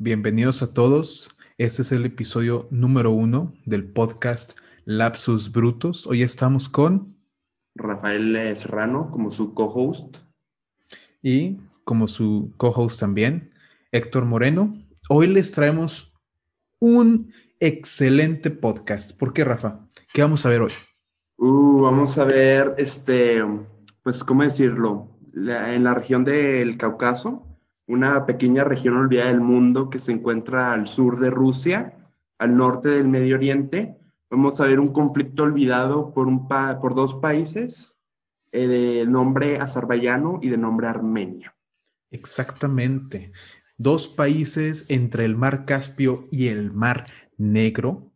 Bienvenidos a todos. Este es el episodio número uno del podcast Lapsus Brutos. Hoy estamos con Rafael Serrano como su co-host. Y como su co-host también, Héctor Moreno. Hoy les traemos un excelente podcast. ¿Por qué, Rafa? ¿Qué vamos a ver hoy? Uh, vamos a ver, este, pues, ¿cómo decirlo? en la región del Cáucaso, una pequeña región olvidada del mundo que se encuentra al sur de Rusia, al norte del Medio Oriente. Vamos a ver un conflicto olvidado por, un por dos países eh, de nombre azerbaiyano y de nombre Armenia. Exactamente. Dos países entre el mar Caspio y el mar Negro.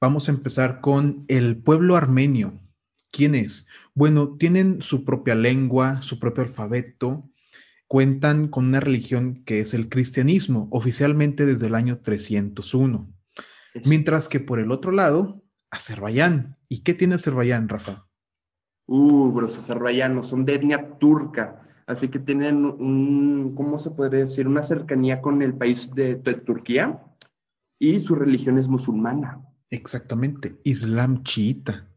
Vamos a empezar con el pueblo armenio. ¿Quién es? Bueno, tienen su propia lengua, su propio alfabeto, cuentan con una religión que es el cristianismo, oficialmente desde el año 301. Mientras que por el otro lado, Azerbaiyán. ¿Y qué tiene Azerbaiyán, Rafa? Uh, los azerbaiyanos son de etnia turca, así que tienen un, ¿cómo se puede decir? Una cercanía con el país de, Turquía y su religión es musulmana. Exactamente, Islam chiita.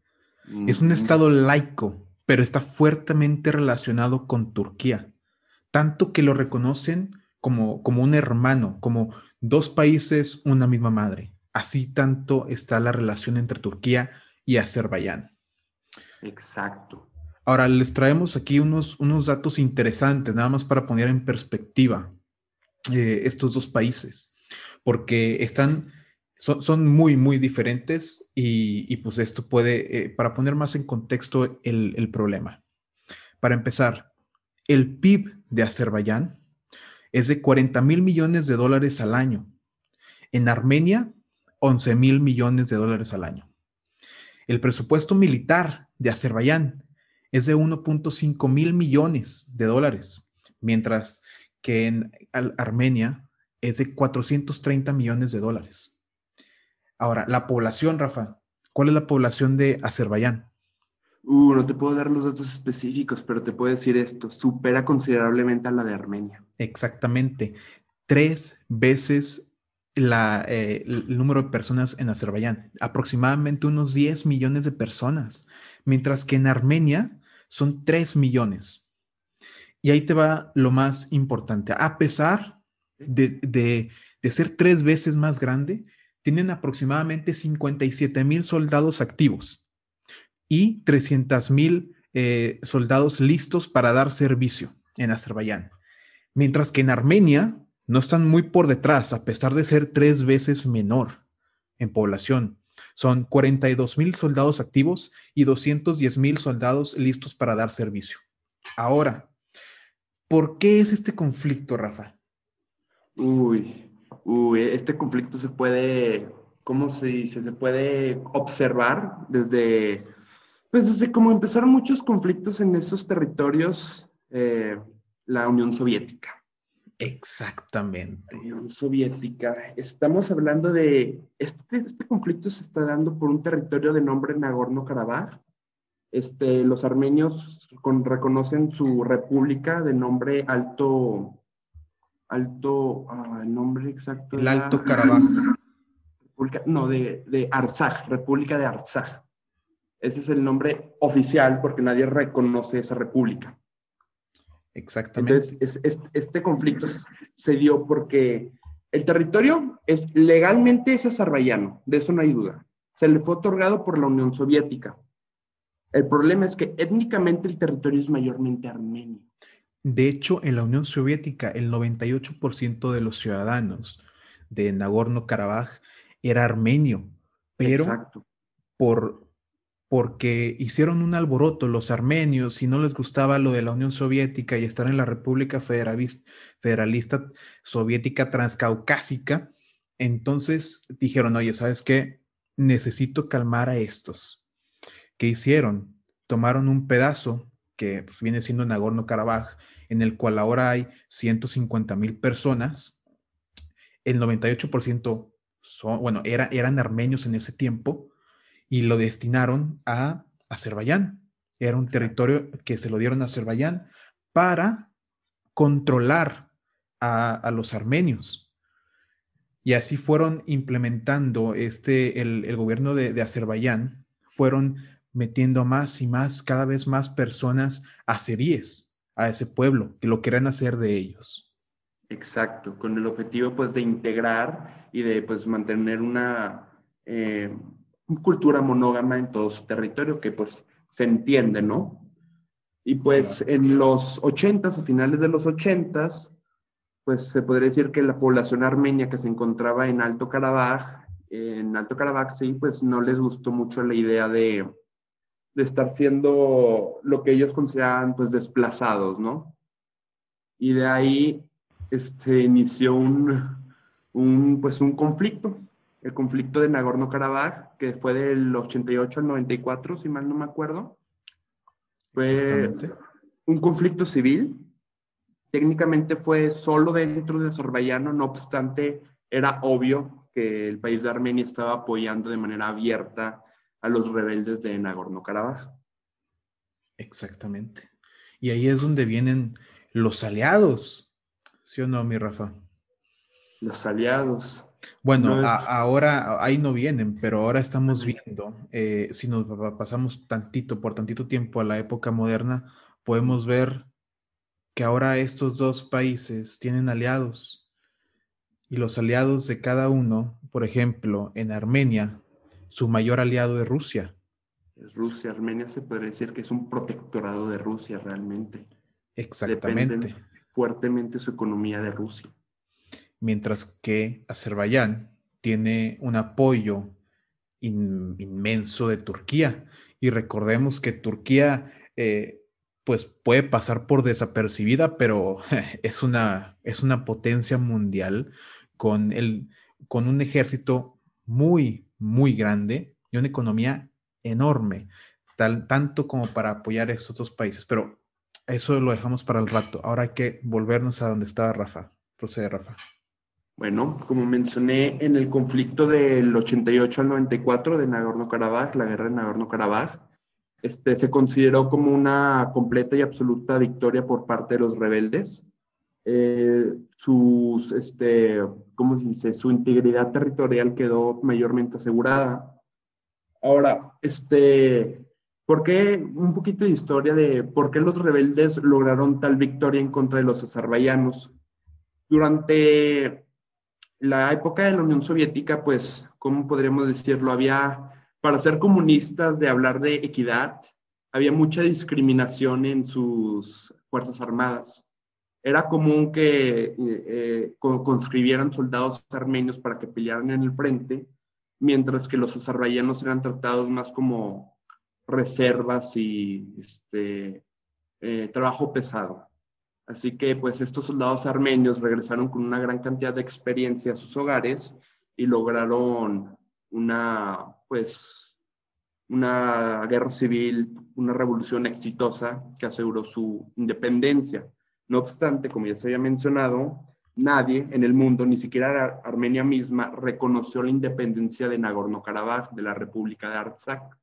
Es un estado laico, pero está fuertemente relacionado con Turquía, tanto que lo reconocen como, como un hermano, como dos países, una misma madre. Así tanto está la relación entre Turquía y Azerbaiyán. Exacto. Ahora les traemos aquí unos, unos datos interesantes, nada más para poner en perspectiva eh, estos dos países, porque están, son, muy, muy diferentes y, pues esto puede, eh, para poner más en contexto el, el problema. Para empezar, el PIB de Azerbaiyán es de 40 mil millones de dólares al año. En Armenia, 11 mil millones de dólares al año. El presupuesto militar de Azerbaiyán es de 1.5 mil millones de dólares, mientras que en Armenia es de 430 millones de dólares. Ahora, la población, Rafa, ¿cuál es la población de Azerbaiyán? Uh, no te puedo dar los datos específicos, pero te puedo decir esto, supera considerablemente a la de Armenia. Exactamente, tres veces eh, el número de personas en Azerbaiyán, aproximadamente unos 10 millones de personas, mientras que en Armenia son 3 millones. Y ahí te va lo más importante. A pesar de, ser tres veces más grande, tienen aproximadamente 57 mil soldados activos y 300 mil eh, soldados listos para dar servicio en Azerbaiyán. Mientras que en Armenia no están muy por detrás, a pesar de ser tres veces menor en población. Son 42 mil soldados activos y 210 mil soldados listos para dar servicio. Ahora, ¿por qué es este conflicto, Rafa? Uy, uy, este conflicto se puede, ¿cómo se dice? Se puede observar desde, pues desde cómo empezaron muchos conflictos en esos territorios, eh, la Unión Soviética. Exactamente. Unión Soviética. Estamos hablando de, este, este conflicto se está dando por un territorio de nombre Nagorno-Karabaj. Este, los armenios reconocen su república de nombre Alto, Alto, ah, el nombre exacto. El Alto Karabaj. no, de, de Artsaj, República de Artsaj. Ese es el nombre oficial porque nadie reconoce esa república. Exactamente. Entonces, este conflicto se dio porque el territorio es legalmente es azerbaiyano, de eso no hay duda. Se le fue otorgado por la Unión Soviética. El problema es que étnicamente el territorio es mayormente armenio. De hecho, en la Unión Soviética, el 98% de los ciudadanos de Nagorno-Karabaj era armenio, pero por porque hicieron un alboroto los armenios y no les gustaba lo de la Unión Soviética y estar en la República Federalista, Soviética Transcaucásica. Entonces dijeron, oye, ¿sabes qué? Necesito calmar a estos. ¿Qué hicieron? Tomaron un pedazo que pues, viene siendo Nagorno-Karabaj, en el cual ahora hay 150 mil personas. El 98% son, bueno, era, eran armenios en ese tiempo y lo destinaron a Azerbaiyán. Era un territorio que se lo dieron a Azerbaiyán para controlar a, los armenios. Y así fueron implementando este, el, gobierno de, de Azerbaiyán, fueron metiendo más y más, cada vez más personas azeríes a ese pueblo, que lo quieran hacer de ellos. Exacto, con el objetivo pues de integrar y de pues mantener una eh, cultura monógama en todo su territorio que pues se entiende, ¿no? Y pues en los ochentas, a finales de los ochentas, pues se podría decir que la población armenia que se encontraba en Alto Karabaj, en Alto Karabaj, sí, pues no les gustó mucho la idea de, de estar siendo lo que ellos consideraban pues desplazados, ¿no? Y de ahí este, inició un, un, pues, un conflicto, el conflicto de Nagorno-Karabaj, que fue del 88 al 94, si mal no me acuerdo. Fue un conflicto civil. Técnicamente fue solo dentro de Azerbaiyán, no obstante, era obvio que el país de Armenia estaba apoyando de manera abierta a los rebeldes de Nagorno-Karabaj. Exactamente. Y ahí es donde vienen los aliados, ¿sí o no, mi Rafa? Los aliados. Bueno, ahora ahí no vienen, pero ahora estamos viendo, eh, si nos pasamos tantito, por tantito tiempo a la época moderna, podemos ver que ahora estos dos países tienen aliados y los aliados de cada uno, por ejemplo, en Armenia, su mayor aliado es Rusia. Es Rusia, Armenia se puede decir que es un protectorado de Rusia realmente. Exactamente. fuertemente su economía de Rusia. Mientras que Azerbaiyán tiene un apoyo inmenso de Turquía. Y recordemos que Turquía, eh, pues puede pasar por desapercibida, pero es una, es una potencia mundial con, el, con un ejército muy, muy grande y una economía enorme, tal, tanto como para apoyar a estos dos países. Pero eso lo dejamos para el rato. Ahora hay que volvernos a donde estaba Rafa. Procede, Rafa. Bueno, como mencioné, en el conflicto del 88 al 94 de Nagorno-Karabaj, la guerra de Nagorno-Karabaj, este, se consideró como una completa y absoluta victoria por parte de los rebeldes. Eh, sus, este, ¿cómo se dice? Su integridad territorial quedó mayormente asegurada. Ahora, este, ¿por qué un poquito de historia de por qué los rebeldes lograron tal victoria en contra de los azerbaiyanos? Durante la época de la Unión Soviética, pues, ¿cómo podríamos decirlo? Había, para ser comunistas, de hablar de equidad, había mucha discriminación en sus Fuerzas Armadas era común que eh, eh, conscribieran soldados armenios para que pelearan en el frente, mientras que los azerbaiyanos eran tratados más como reservas y este, eh, trabajo pesado. Así que pues estos soldados armenios regresaron con una gran cantidad de experiencia a sus hogares y lograron una pues una guerra civil, una revolución exitosa que aseguró su independencia. No obstante, como ya se había mencionado, nadie en el mundo, ni siquiera Armenia misma, reconoció la independencia de Nagorno-Karabaj, de la República de Artsakh.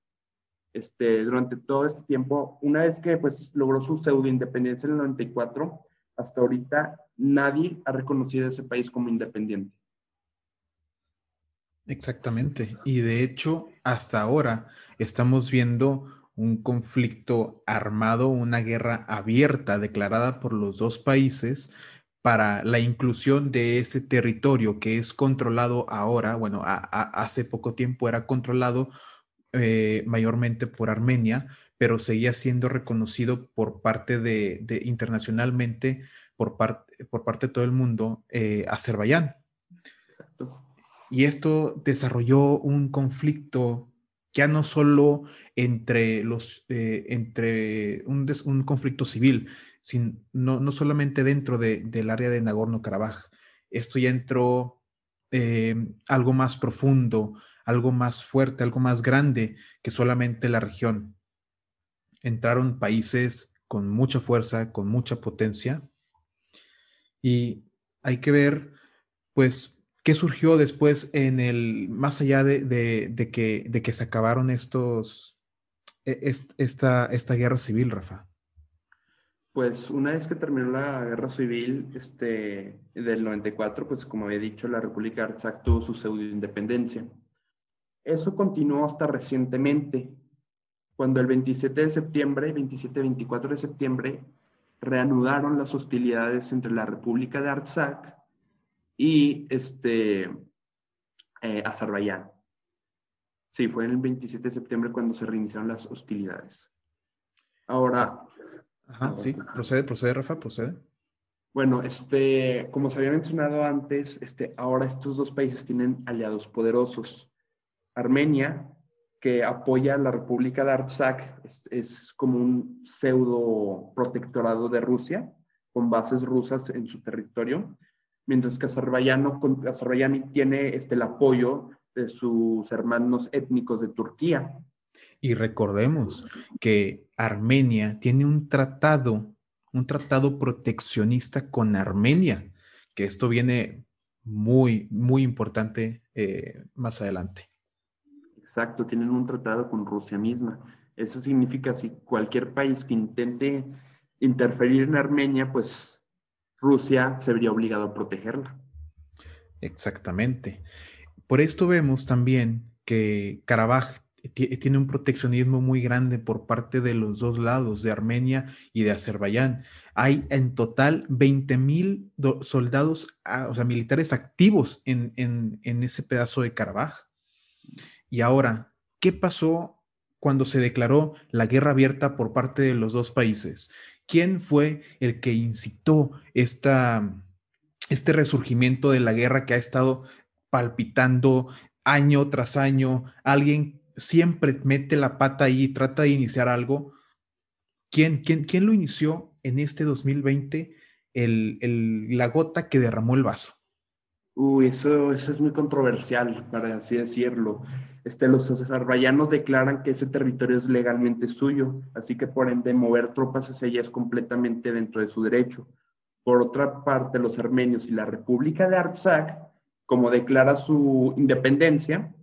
Este, durante todo este tiempo, una vez que pues, logró su pseudo-independencia en el 94, hasta ahorita nadie ha reconocido a ese país como independiente. Exactamente. Y de hecho, hasta ahora estamos viendo un conflicto armado, una guerra abierta declarada por los dos países para la inclusión de ese territorio que es controlado ahora, bueno, hace poco tiempo era controlado eh, mayormente por Armenia, pero seguía siendo reconocido por parte de, internacionalmente, por, parte por parte de todo el mundo, eh, Azerbaiyán. Y esto desarrolló un conflicto ya no solo entre los, eh, entre un, un, conflicto civil, sino, no, no solamente dentro de, del área de Nagorno-Karabaj. Esto ya entró eh, algo más profundo, algo más fuerte, algo más grande que solamente la región. Entraron países con mucha fuerza, con mucha potencia, y hay que ver, pues, ¿Qué surgió después en el, más allá de, que, se acabaron estos, e, esta, esta guerra civil, Rafa? Pues una vez que terminó la guerra civil este, del 94, pues como había dicho, la República de Artsakh tuvo su pseudo independencia. Eso continuó hasta recientemente, cuando el 27 de septiembre, 27-24 de septiembre, reanudaron las hostilidades entre la República de Artsakh y este, eh, Azerbaiyán. Sí, fue el 27 de septiembre cuando se reiniciaron las hostilidades. Ahora, Ajá, sí, procede, procede, Rafa, procede. Bueno, este, como se había mencionado antes, este, ahora estos dos países tienen aliados poderosos. Armenia, que apoya a la República de Artsakh, es, como un pseudo protectorado de Rusia, con bases rusas en su territorio, mientras que Azerbaiyán, tiene este, el apoyo de sus hermanos étnicos de Turquía, y recordemos que Armenia tiene un tratado, un tratado proteccionista con Armenia, que esto viene muy, muy importante eh, más adelante. Exacto, tienen un tratado con Rusia misma. Eso significa si cualquier país que intente interferir en Armenia, pues Rusia se vería obligado a protegerla. Exactamente. Por esto vemos también que Karabaj tiene un proteccionismo muy grande por parte de los dos lados, de Armenia y de Azerbaiyán. Hay en total 20 mil soldados, ah, o sea, militares activos en, en ese pedazo de Karabaj. Y ahora, ¿qué pasó cuando se declaró la guerra abierta por parte de los dos países? ¿Quién fue el que incitó esta, este resurgimiento de la guerra que ha estado palpitando año tras año? Alguien siempre mete la pata ahí y trata de iniciar algo. ¿Quién, quién, quién lo inició en este 2020? El, el, la gota que derramó el vaso. Uy, eso, eso es muy controversial, para así decirlo. Este, los azerbaiyanos declaran que ese territorio es legalmente suyo, así que por ende mover tropas hacia allá es completamente dentro de su derecho. Por otra parte, los armenios y la República de Artsakh, como declara su independencia,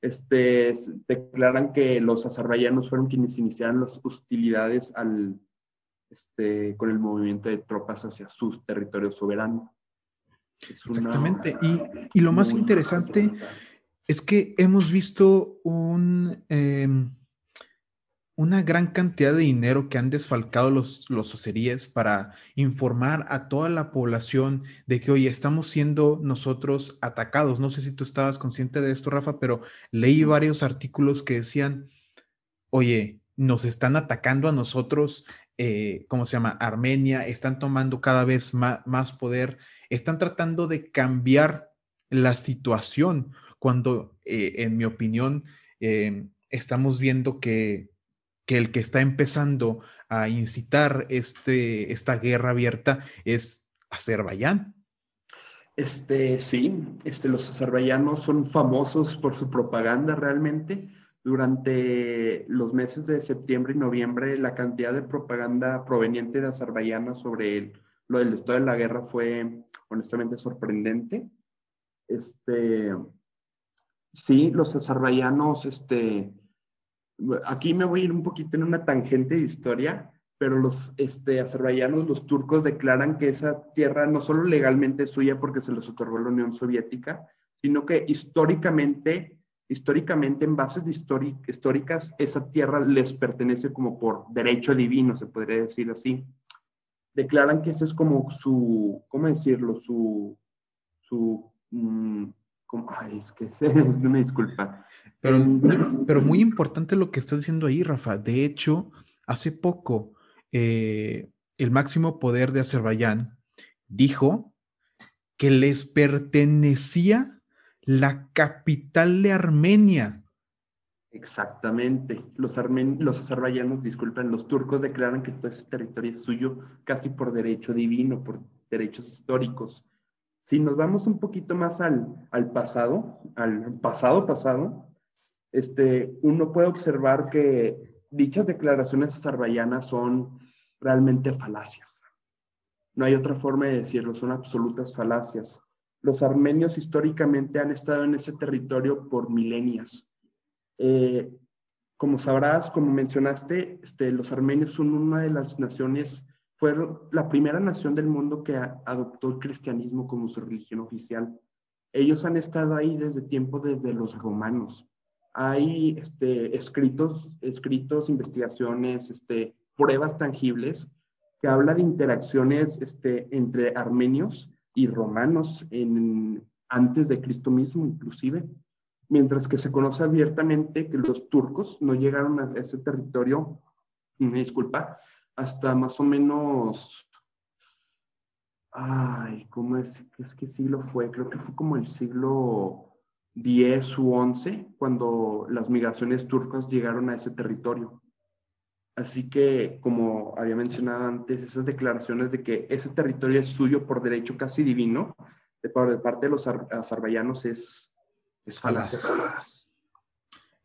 este, declaran que los azerbaiyanos fueron quienes iniciaron las hostilidades al, este, con el movimiento de tropas hacia su territorio soberano. Exactamente. y, y, lo más interesante es que hemos visto un... Em, una gran cantidad de dinero que han desfalcado los, los para informar a toda la población de que, hoy estamos siendo nosotros atacados. No sé si tú estabas consciente de esto, Rafa, pero leí varios artículos que decían, oye, nos están atacando a nosotros, eh, ¿cómo se llama? Armenia, están tomando cada vez más, poder, están tratando de cambiar la situación, cuando, eh, en mi opinión, eh, estamos viendo que que el que está empezando a incitar este, esta guerra abierta es Azerbaiyán. Este, sí, este, los azerbaiyanos son famosos por su propaganda realmente. Durante los meses de septiembre y noviembre, la cantidad de propaganda proveniente de Azerbaiyán sobre lo del estado de la guerra fue honestamente sorprendente. Este, sí, los azerbaiyanos, este, aquí me voy a ir un poquito en una tangente de historia, pero los este, azerbaiyanos, los turcos declaran que esa tierra no solo legalmente es suya porque se les otorgó la Unión Soviética, sino que históricamente, históricamente en bases históricas, esa tierra les pertenece como por derecho divino, se podría decir así. Declaran que ese es como su, ¿cómo decirlo? Su, su mm, Ay, es que sé, me disculpa. Pero, pero muy importante lo que estás diciendo ahí, Rafa. De hecho, hace poco, eh, el máximo poder de Azerbaiyán dijo que les pertenecía la capital de Armenia. Exactamente. Los, los azerbaiyanos, disculpen, los turcos declaran que todo ese territorio es suyo casi por derecho divino, por derechos históricos. Si nos vamos un poquito más al, al pasado, al pasado pasado, este, uno puede observar que dichas declaraciones azerbaiyanas son realmente falacias. No hay otra forma de decirlo, son absolutas falacias. Los armenios históricamente han estado en ese territorio por milenias. Eh, como sabrás, como mencionaste, este, los armenios son una de las naciones fue la primera nación del mundo que adoptó el cristianismo como su religión oficial. Ellos han estado ahí desde tiempo desde los romanos. Hay este, escritos, escritos, investigaciones, este, pruebas tangibles que habla de interacciones este, entre armenios y romanos en, antes de Cristo mismo, inclusive, mientras que se conoce abiertamente que los turcos no llegaron a ese territorio, me disculpa, hasta más o menos, ay, ¿cómo es? ¿Es qué siglo fue? Creo que fue como el siglo X u XI, cuando las migraciones turcas llegaron a ese territorio. Así que, como había mencionado antes, esas declaraciones de que ese territorio es suyo por derecho casi divino, de, parte de los azerbaiyanos es, es falaz.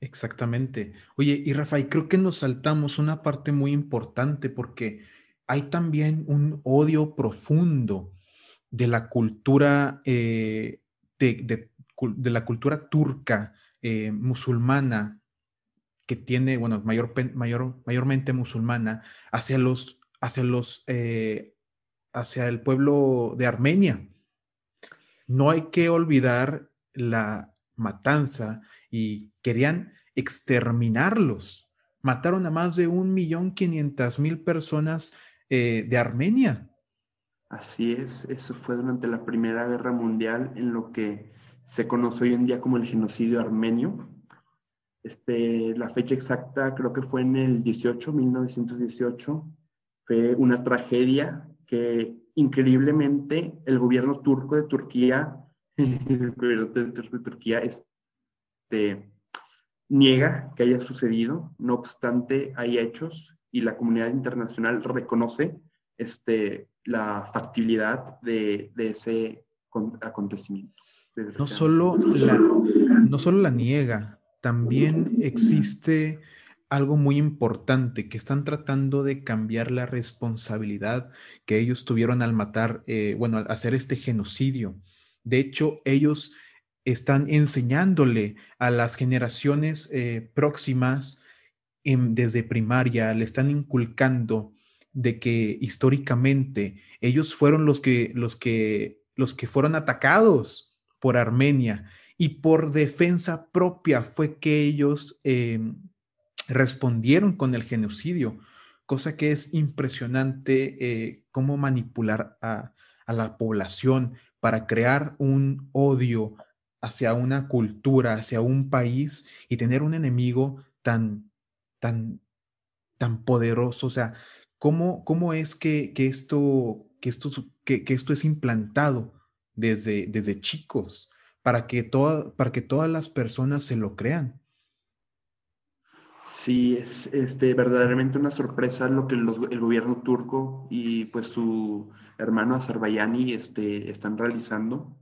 Exactamente. Oye, y Rafael, creo que nos saltamos una parte muy importante porque hay también un odio profundo de la cultura, eh, de, la cultura turca, eh, musulmana, que tiene, bueno, mayor, mayor, mayormente musulmana, hacia los, hacia los, eh, hacia el pueblo de Armenia. No hay que olvidar la matanza y querían exterminarlos. Mataron a más de un millón quinientas mil personas eh, de Armenia. Así es, eso fue durante la Primera Guerra Mundial en lo que se conoce hoy en día como el genocidio armenio. Este, la fecha exacta creo que fue en el 18, 1918. Fue una tragedia que increíblemente el gobierno turco de Turquía, el gobierno de Turquía este, niega que haya sucedido, no obstante hay hechos y la comunidad internacional reconoce este, la factibilidad de, ese acontecimiento. No solo, la, no solo la niega, también existe algo muy importante, que están tratando de cambiar la responsabilidad que ellos tuvieron al matar, eh, bueno, al hacer este genocidio. De hecho, ellos están enseñándole a las generaciones eh, próximas desde primaria, le están inculcando de que históricamente ellos fueron los que, los que, los que fueron atacados por Armenia y por defensa propia fue que ellos em, respondieron con el genocidio, cosa que es impresionante eh, cómo manipular a, a la población para crear un odio hacia una cultura, hacia un país y tener un enemigo tan, tan, tan poderoso. O sea, ¿cómo, cómo es que, esto, que, esto, que, esto es implantado desde, desde chicos para que, para que todas las personas se lo crean? Sí, es este, verdaderamente una sorpresa lo que el gobierno turco y pues su hermano Azerbaiyani este, están realizando.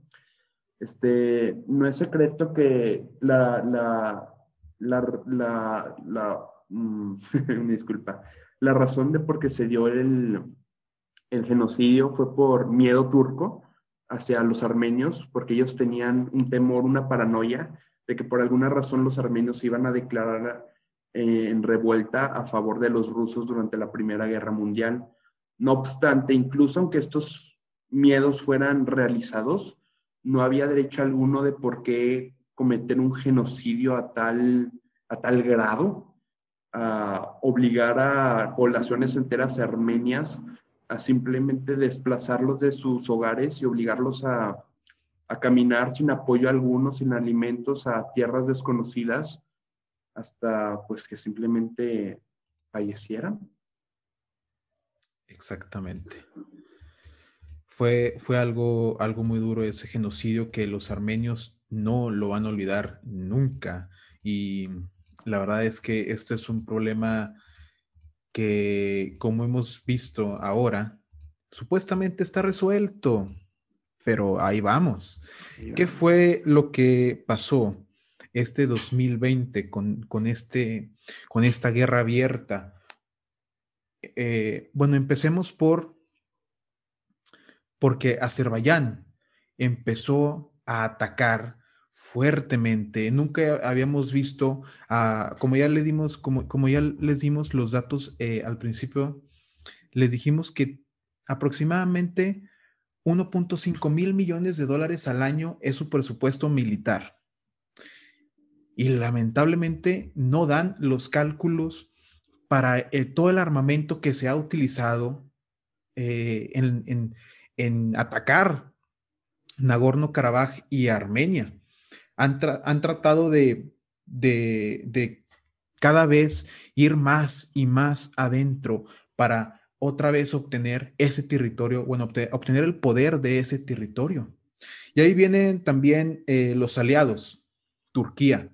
Este, no es secreto que la, la, la, la, mm, disculpa, la razón de por qué se dio el, el genocidio fue por miedo turco hacia los armenios, porque ellos tenían un temor, una paranoia de que por alguna razón los armenios iban a declarar eh, en revuelta a favor de los rusos durante la Primera Guerra Mundial. No obstante, incluso aunque estos miedos fueran realizados, no había derecho alguno de por qué cometer un genocidio a tal, a tal grado, a obligar a poblaciones enteras armenias a simplemente desplazarlos de sus hogares y obligarlos a, a caminar sin apoyo alguno, sin alimentos, a tierras desconocidas, hasta pues que simplemente fallecieran. Exactamente. Fue, fue algo, algo muy duro ese genocidio que los armenios no lo van a olvidar nunca. Y la verdad es que esto es un problema que, como hemos visto ahora, supuestamente está resuelto, pero ahí vamos. ¿Qué fue lo que pasó este 2020 con, con, este, con esta guerra abierta? Eh, bueno, empecemos por porque Azerbaiyán empezó a atacar fuertemente. Nunca habíamos visto, como ya le dimos, como, ya les dimos los datos eh, al principio les dijimos que aproximadamente 1.5 mil millones de dólares al año es su presupuesto militar. Y lamentablemente no dan los cálculos para eh, todo el armamento que se ha utilizado eh, en, atacar Nagorno-Karabaj y Armenia. Han, tratado de, de cada vez ir más y más adentro para otra vez obtener ese territorio, bueno, obtener el poder de ese territorio. Y ahí vienen también eh, los aliados, Turquía,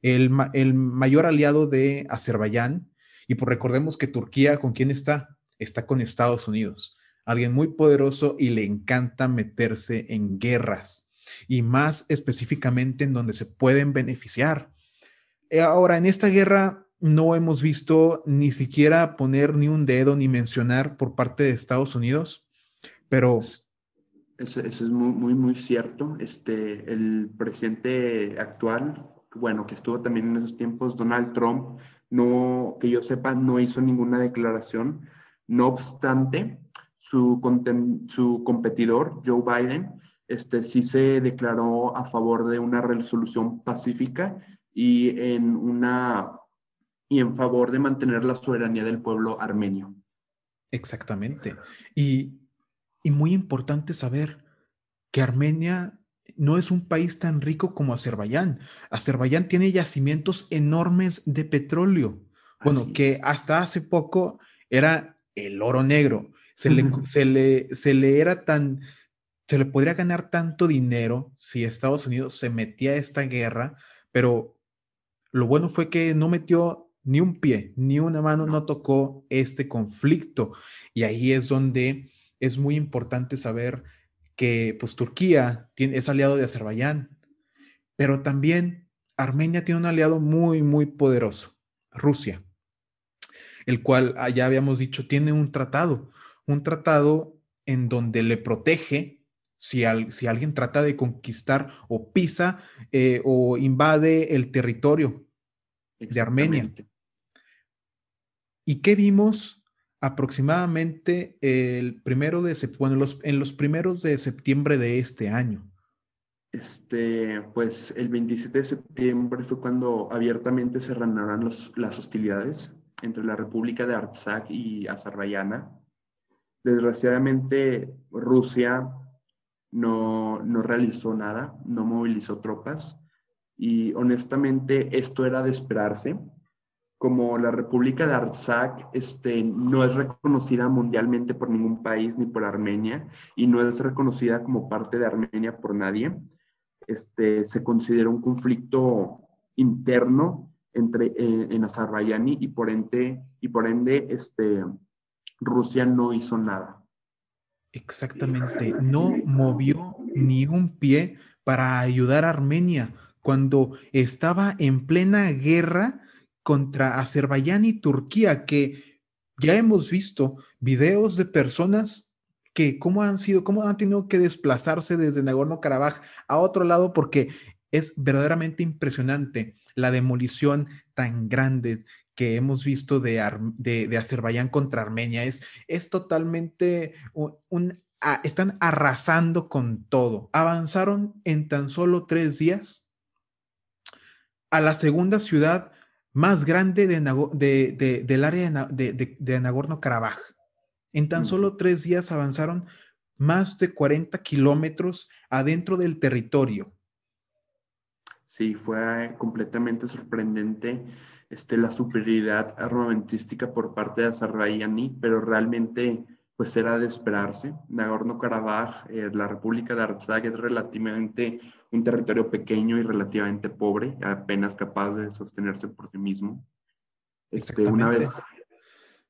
el, el, mayor aliado de Azerbaiyán. Y pues recordemos que Turquía, ¿con quién está? Está con Estados Unidos, alguien muy poderoso y le encanta meterse en guerras y más específicamente en donde se pueden beneficiar. Eh, ahora, en esta guerra no hemos visto ni siquiera poner ni un dedo ni mencionar por parte de Estados Unidos, pero... Eso, es muy, muy, muy cierto. Este, el presidente actual, bueno, que estuvo también en esos tiempos, Donald Trump, no, que yo sepa, no hizo ninguna declaración. No obstante, su, su competidor, Joe Biden, este, sí se declaró a favor de una resolución pacífica y en una y en favor de mantener la soberanía del pueblo armenio. Exactamente. Y, muy importante saber que Armenia no es un país tan rico como Azerbaiyán. Azerbaiyán tiene yacimientos enormes de petróleo. Bueno, que hasta hace poco era el oro negro. Se, le, se, le, se le era tan, se le podría ganar tanto dinero si Estados Unidos se metía a esta guerra, pero lo bueno fue que no metió ni un pie, ni una mano no tocó este conflicto. Y ahí es donde es muy importante saber que pues Turquía tiene, es aliado de Azerbaiyán, pero también Armenia tiene un aliado muy, muy poderoso, Rusia, el cual ah, ya habíamos dicho tiene un tratado, un tratado en donde le protege si, si alguien trata de conquistar o pisa eh, o invade el territorio de Armenia. ¿Y qué vimos aproximadamente el primero de en los primeros de septiembre de este año? Este, pues el 27 de septiembre fue cuando abiertamente se reanudaron las hostilidades entre la República de Artsakh y Azerbaiyán. Desgraciadamente, Rusia no, no realizó nada, no movilizó tropas y honestamente esto era de esperarse como la República de Artsakh este, no es reconocida mundialmente por ningún país ni por Armenia y no es reconocida como parte de Armenia por nadie. Este, se considera un conflicto interno entre, eh, en Azerbaiyán y por ende, y por ende este, Rusia no hizo nada. Exactamente, no movió ni un pie para ayudar a Armenia cuando estaba en plena guerra contra Azerbaiyán y Turquía, que ya hemos visto videos de personas que cómo han sido, cómo han tenido que desplazarse desde Nagorno-Karabaj a otro lado, porque es verdaderamente impresionante la demolición tan grande que hemos visto de, de, Azerbaiyán contra Armenia. Es, es totalmente un, están arrasando con todo. Avanzaron en tan solo tres días a la segunda ciudad más grande de, del área de, Nagorno-Karabaj. En tan solo tres días avanzaron más de 40 kilómetros adentro del territorio. Sí, fue completamente sorprendente este, la superioridad armamentística por parte de Azerbaiyán, pero realmente pues era de esperarse. Nagorno-Karabaj, eh, la República de Artsakh es relativamente un territorio pequeño y relativamente pobre, apenas capaz de sostenerse por sí mismo. Este, una, vez,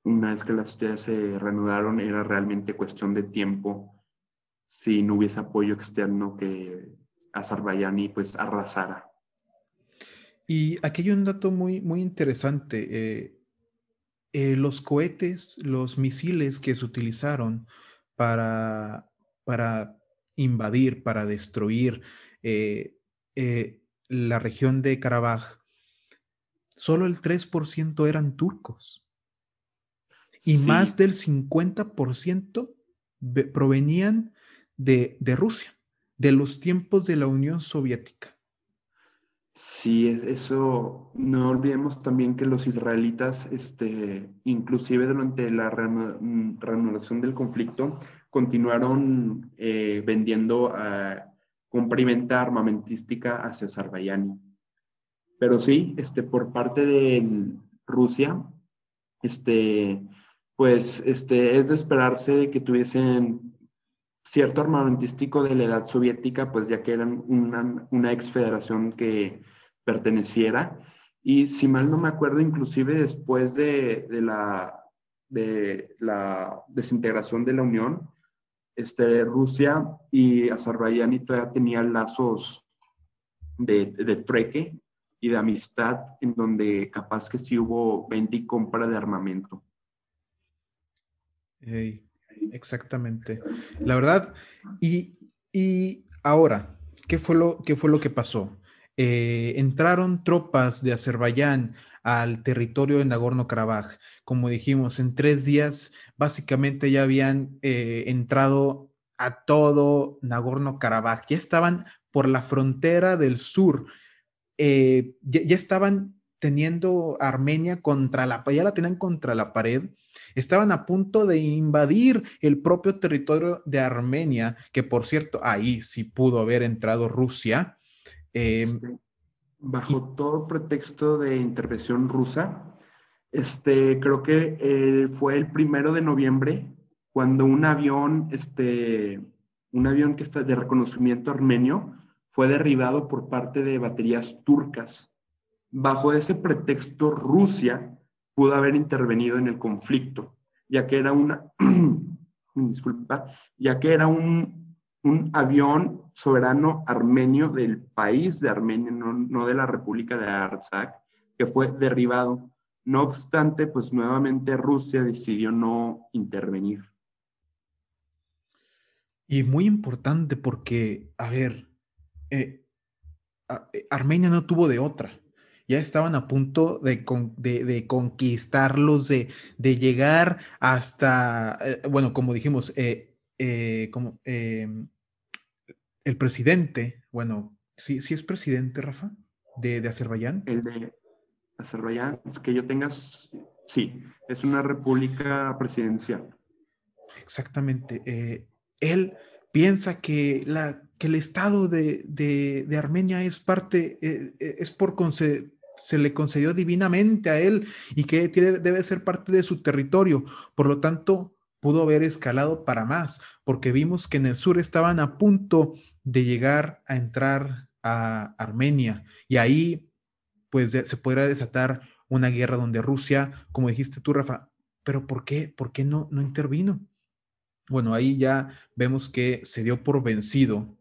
una vez que las ciudades se reanudaron, era realmente cuestión de tiempo si no hubiese apoyo externo que Azerbaiyán pues arrasara. Y aquí hay un dato muy, muy interesante. Eh, eh, los cohetes, los misiles que se utilizaron para, para invadir, para destruir eh, eh, la región de Karabaj, solo el 3% eran turcos. y más del 50% provenían de, de Rusia, de los tiempos de la Unión Soviética. Sí, eso, no olvidemos también que los israelitas, este, inclusive durante la mm, reanudación del conflicto, continuaron eh, vendiendo a comprimenta armamentística hacia Azerbaiyán. Pero sí, este, por parte de Rusia, este, pues este, es de esperarse que tuviesen cierto armamentístico de la edad soviética, pues ya que eran una, una ex federación que perteneciera. Y si mal no me acuerdo, inclusive después de, de, la, de la desintegración de la Unión, este, Rusia y Azerbaiyán todavía tenían lazos de, de treque y de amistad en donde capaz que sí hubo venta y compra de armamento. Exactamente. La verdad, y, y ahora, ¿qué fue, lo, ¿qué fue lo que pasó? Eh, entraron tropas de Azerbaiyán al territorio de Nagorno-Karabaj. Como dijimos, en tres días básicamente ya habían eh, entrado a todo Nagorno-Karabaj. Ya estaban por la frontera del sur. Eh, ya, estaban teniendo Armenia contra la, ya la tenían contra la pared. Estaban a punto de invadir el propio territorio de Armenia, que por cierto, ahí sí pudo haber entrado Rusia. Em, bajo todo pretexto de intervención rusa, este, creo que eh, fue el primero de noviembre cuando un avión, este, un avión que está de reconocimiento armenio fue derribado por parte de baterías turcas. Bajo ese pretexto, Rusia pudo haber intervenido en el conflicto, ya que era una, disculpa, ya que era un, un avión soberano armenio del país de Armenia, no, de la República de Artsakh, que fue derribado. No obstante, pues nuevamente Rusia decidió no intervenir. Y muy importante porque, a ver, eh, eh, Armenia no tuvo de otra. Ya estaban a punto de, de, conquistarlos, de, de, llegar hasta, eh, bueno, como dijimos, como em, el presidente, bueno, ¿sí, sí es presidente, Rafa, de, de Azerbaiyán? El de Azerbaiyán, que yo tengas, sí, es una república presidencial. Exactamente. Eh, él piensa que, la, que el Estado de, de, Armenia es parte, eh, eh, es por se le concedió divinamente a él y que debe ser parte de su territorio. Por lo tanto, pudo haber escalado para más, porque vimos que en el sur estaban a punto de llegar a entrar a Armenia y ahí pues se podría desatar una guerra donde Rusia, como dijiste tú, Rafa, pero ¿por qué? ¿Por qué no, no intervino? Bueno, ahí ya vemos que se dio por vencido,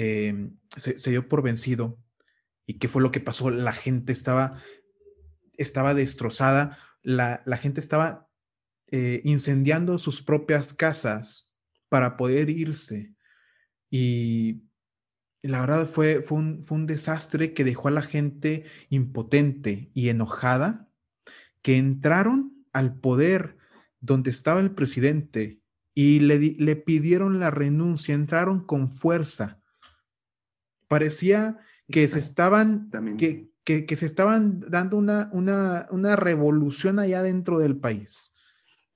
em, se, dio por vencido. ¿Y qué fue lo que pasó? La gente estaba, estaba destrozada, la, la gente estaba eh, incendiando sus propias casas para poder irse. Y la verdad fue, fue, un, fue un desastre que dejó a la gente impotente y enojada, que entraron al poder donde estaba el presidente y le, le pidieron la renuncia, entraron con fuerza. Parecía que se estaban, que, que, que, se estaban dando una, una, una revolución allá dentro del país.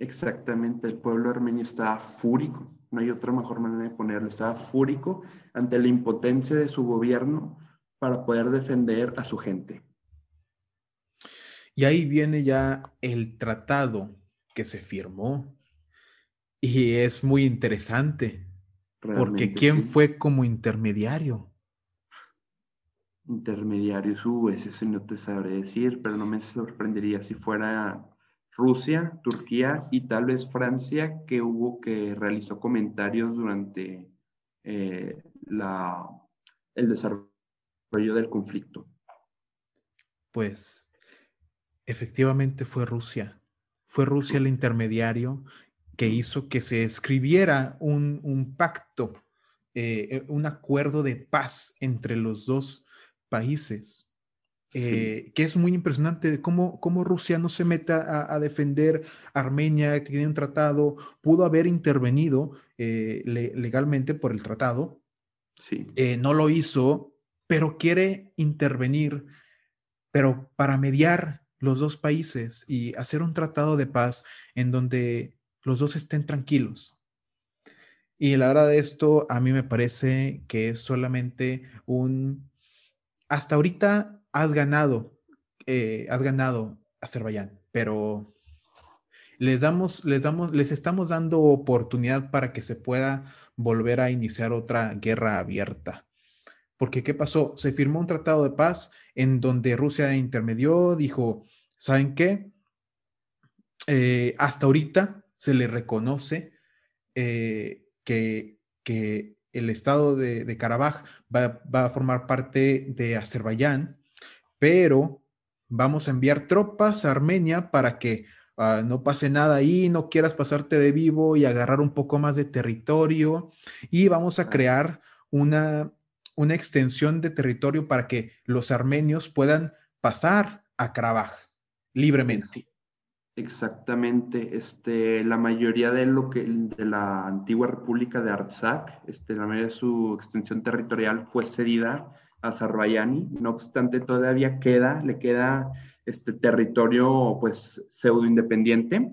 Exactamente, el pueblo armenio estaba fúrico, no hay otra mejor manera de ponerlo, estaba fúrico ante la impotencia de su gobierno para poder defender a su gente. Y ahí viene ya el tratado que se firmó y es muy interesante, porque ¿quién fue como intermediario? Intermediario, su ese no te sabré decir, pero no me sorprendería si fuera Rusia, Turquía y tal vez Francia, que hubo que realizó comentarios durante eh, la, el desarrollo del conflicto. Pues efectivamente fue Rusia. Fue Rusia el intermediario que hizo que se escribiera un, pacto, eh, un acuerdo de paz entre los dos países. eh, que es muy impresionante cómo, cómo Rusia no se mete a, defender Armenia, que tiene un tratado, pudo haber intervenido eh, legalmente por el tratado, sí. Eh, no lo hizo, pero quiere intervenir, pero para mediar los dos países y hacer un tratado de paz en donde los dos estén tranquilos. Y la verdad de esto a mí me parece que es solamente un... Hasta ahorita has ganado, eh, has ganado Azerbaiyán, pero les damos, les damos, les estamos dando oportunidad para que se pueda volver a iniciar otra guerra abierta. Porque ¿qué pasó? Se firmó un tratado de paz en donde Rusia intermedió, dijo, ¿saben qué? Eh, hasta ahorita se le reconoce eh, que, que, el estado de, de Karabaj va, va, a formar parte de Azerbaiyán pero vamos a enviar tropas a Armenia para que ah, no pase nada ahí, no quieras pasarte de vivo y agarrar un poco más de territorio. Y vamos a crear una, una extensión de territorio para que los armenios puedan pasar a Karabaj libremente. Exactamente, este, la mayoría de lo que de la antigua República de Artsakh, este, la mayoría de su extensión territorial fue cedida Azerbaiyani, no obstante todavía queda, le queda este territorio pues pseudo independiente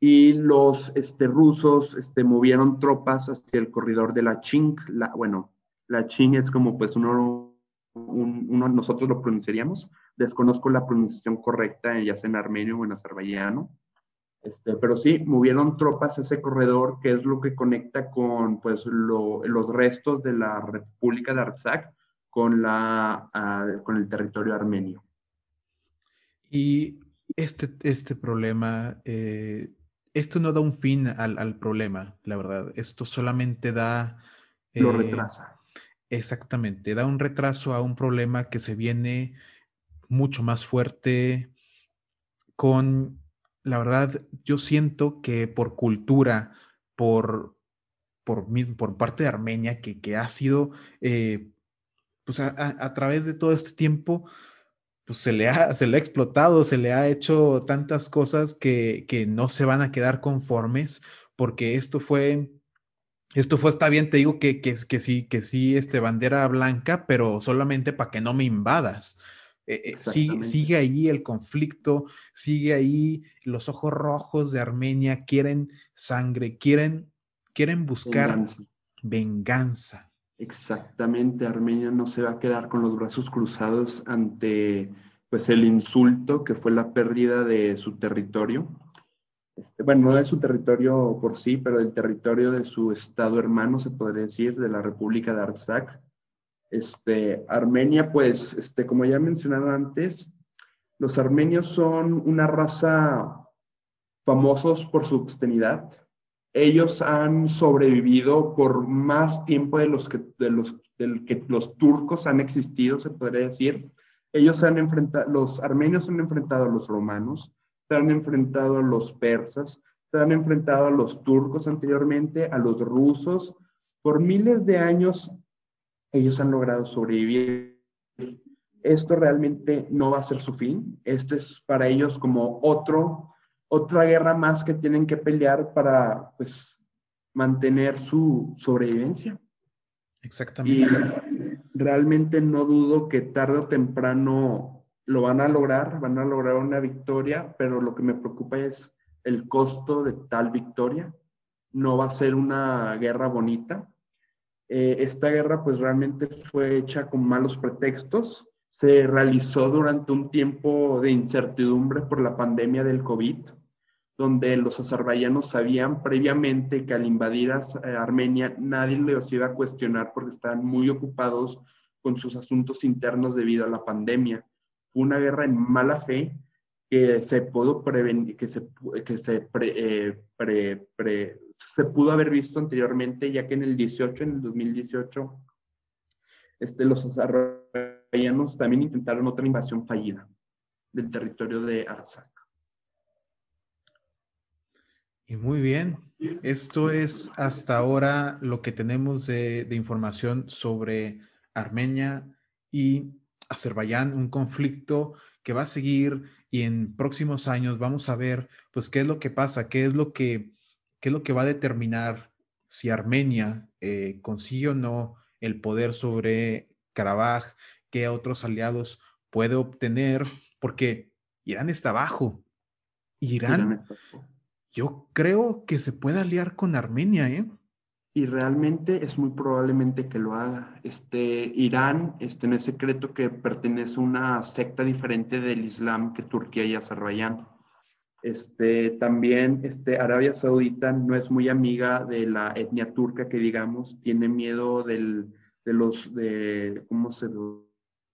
y los este, rusos este, movieron tropas hacia el corredor de la Ching, la, bueno, la Ching es como pues uno, uno, nosotros lo pronunciaríamos, desconozco la pronunciación correcta, ya sea en armenio o en azerbaiyano, este, pero sí, movieron tropas a ese corredor que es lo que conecta con pues los restos de la República de Artsakh con, la, ah, con el territorio armenio. Y este, este problema, eh, esto no da un fin al, problema, la verdad. Esto solamente da... Lo eh, retrasa. Exactamente, da un retraso a un problema que se viene mucho más fuerte con, la verdad, yo siento que por cultura, por, por, por parte de Armenia, que, que ha sido eh, pues a, través de todo este tiempo, pues se le, ha, se le ha explotado, se le ha hecho tantas cosas que, que no se van a quedar conformes, porque esto fue, esto fue, está bien, te digo que, que, que sí, que sí, este, bandera blanca, pero solamente para que no me invadas. Eh, eh, sigue, sigue, ahí el conflicto, sigue ahí los ojos rojos de Armenia, quieren sangre, quieren, quieren buscar venganza. Exactamente, Armenia no se va a quedar con los brazos cruzados ante pues el insulto que fue la pérdida de su territorio. Este, bueno, no de su territorio por sí, pero del territorio de su estado hermano, se podría decir, de la República de Artsakh. Este, Armenia, pues, este, como ya mencionado antes, los armenios son una raza famosos por su obscenidad, ellos han sobrevivido por más tiempo de los que, de los, que los turcos han existido, se podría decir. Ellos han enfrentado, los armenios han enfrentado a los romanos, se han enfrentado a los persas, se han enfrentado a los turcos anteriormente, a los rusos. Por miles de años, ellos han logrado sobrevivir. Esto realmente no va a ser su fin. Esto es para ellos como otro otra guerra más que tienen que pelear para, pues, mantener su sobrevivencia. Exactamente. Y realmente no dudo que tarde o temprano lo van a lograr, van a lograr una victoria, pero lo que me preocupa es el costo de tal victoria. No va a ser una guerra bonita. Eh, esta guerra pues realmente fue hecha con malos pretextos. Se realizó durante un tiempo de incertidumbre por la pandemia del COVID donde los azerbaiyanos sabían previamente que al invadir a Armenia nadie les iba a cuestionar porque estaban muy ocupados con sus asuntos internos debido a la pandemia. Fue una guerra en mala fe que se pudo prevenir, que se, que se, eh, se pudo haber visto anteriormente, ya que en el 18, en el 2018, este, los azerbaiyanos también intentaron otra invasión fallida del territorio de Artsakh. Y muy bien, esto es hasta ahora lo que tenemos de, información sobre Armenia y Irán-Azerbaiyán, un conflicto que va a seguir y en próximos años vamos a ver, pues, qué es lo que pasa, qué es lo que, qué es lo que va a determinar si Armenia eh, consigue o no el poder sobre Karabaj, qué otros aliados puede obtener, porque Irán está abajo. Irán, yo creo que se puede aliar con Armenia, ¿eh? Y realmente es muy probablemente que lo haga. Este, Irán este, no es secreto que pertenece a una secta diferente del Islam que Turquía y Azerbaiyán. Este, también este, Arabia Saudita no es muy amiga de la etnia turca que digamos, tiene miedo del, de los, de, ¿cómo se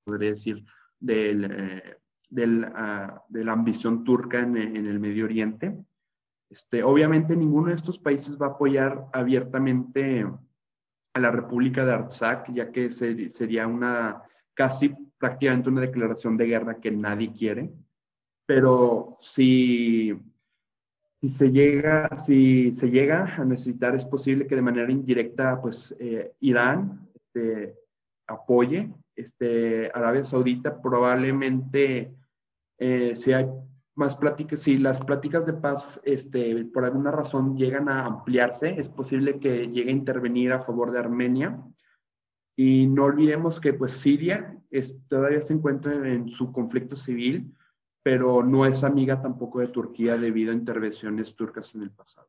podría decir? Del, eh, del, uh, de la ambición turca en, en, el Medio Oriente. Este, obviamente ninguno de estos países va a apoyar abiertamente a la República de Artsakh, ya que sería una casi prácticamente una declaración de guerra que nadie quiere. Pero si, si, se llega, si se llega a necesitar, es posible que de manera indirecta, pues eh, Irán este, apoye, este, Arabia Saudita probablemente eh, hay más pláticas, si las pláticas de paz este, por alguna razón llegan a ampliarse, es posible que llegue a intervenir a favor de Armenia. Y no olvidemos que pues Siria es, todavía se encuentra en su conflicto civil, pero no es amiga tampoco de Turquía debido a intervenciones turcas en el pasado.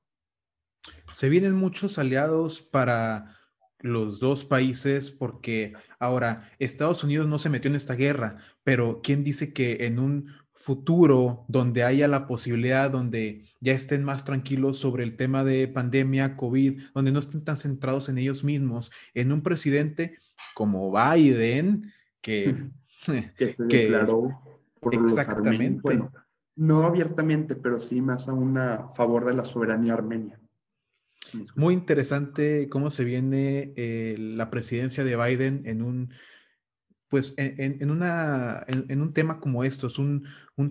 Se vienen muchos aliados para los dos países porque ahora Estados Unidos no se metió en esta guerra, pero ¿quién dice que en un futuro donde haya la posibilidad, donde ya estén más tranquilos sobre el tema de pandemia, COVID, donde no estén tan centrados en ellos mismos, en un presidente como Biden, que, que se declaró Exactamente. Bueno, no abiertamente, pero sí más a, una, favor de la soberanía armenia. Muy interesante cómo se viene eh, la presidencia de Biden en un, pues, en, un tema como esto, es un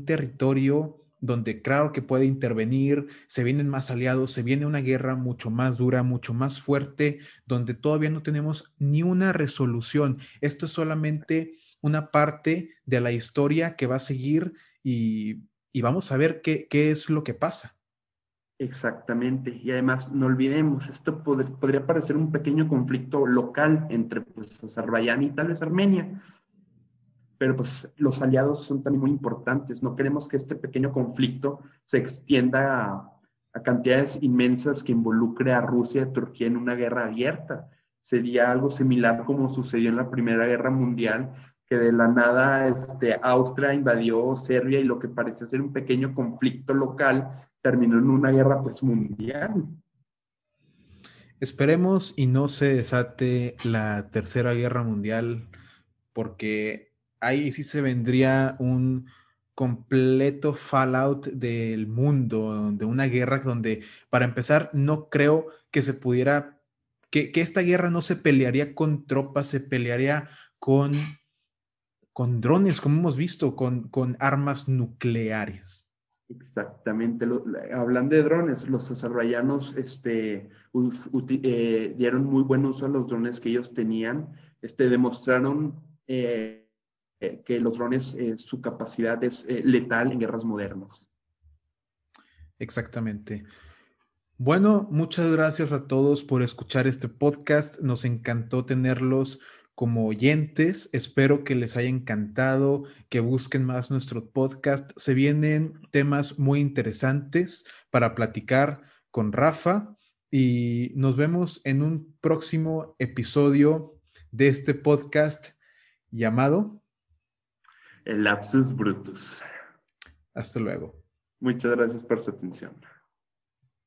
territorio donde claro que puede intervenir, se vienen más aliados, se viene una guerra mucho más dura, mucho más fuerte, donde todavía no tenemos ni una resolución. Esto es solamente una parte de la historia que va a seguir y, vamos a ver qué, es lo que pasa. Exactamente. Y además, no olvidemos, esto podría parecer un pequeño conflicto local entre pues, Azerbaiyán y tal vez Armenia, pero pues los aliados son también muy importantes. No queremos que este pequeño conflicto se extienda a, cantidades inmensas que involucre a Rusia y Turquía en una guerra abierta. Sería algo similar como sucedió en la Primera Guerra Mundial, que de la nada este, Austria invadió Serbia y lo que parecía ser un pequeño conflicto local terminó en una guerra pues mundial. Esperemos y no se desate la Tercera Guerra Mundial porque ahí sí se vendría un completo fallout del mundo, de una guerra donde, para empezar, no creo que se pudiera, que, esta guerra no se pelearía con tropas, se pelearía con, con drones, como hemos visto, con, con armas nucleares. Exactamente. hablando de drones, los azerbayanos este, eh, dieron muy buen uso a los drones que ellos tenían. Este, demostraron eh, eh, que los drones, su capacidad es letal en guerras modernas. Exactamente. Bueno, muchas gracias a todos por escuchar este podcast. Nos encantó tenerlos como oyentes. Espero que les haya encantado, que busquen más nuestro podcast. Se vienen temas muy interesantes para platicar con Rafa y nos vemos en un próximo episodio de este podcast llamado el lapsus brutus. Hasta luego. Muchas gracias por su atención.